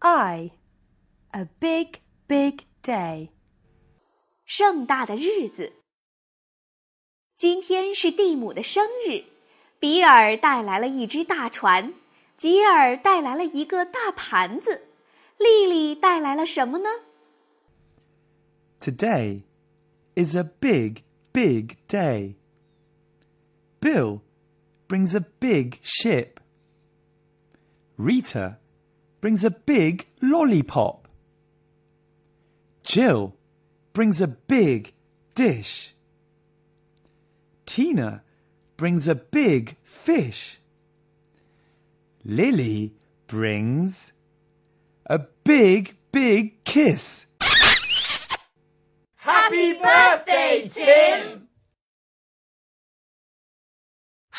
I. A big, big day. 盛大的日子。今天是蒂姆的生日，比尔带来了一只大船，吉尔带来了一个大盘子，丽丽带来了什么呢？Today is a big, big day. Bill brings a big ship. Rita brings a big lollipop. Jill brings a big dish. Tina brings a big fish. Lily brings a big, big kiss. Happy birthday, Tim!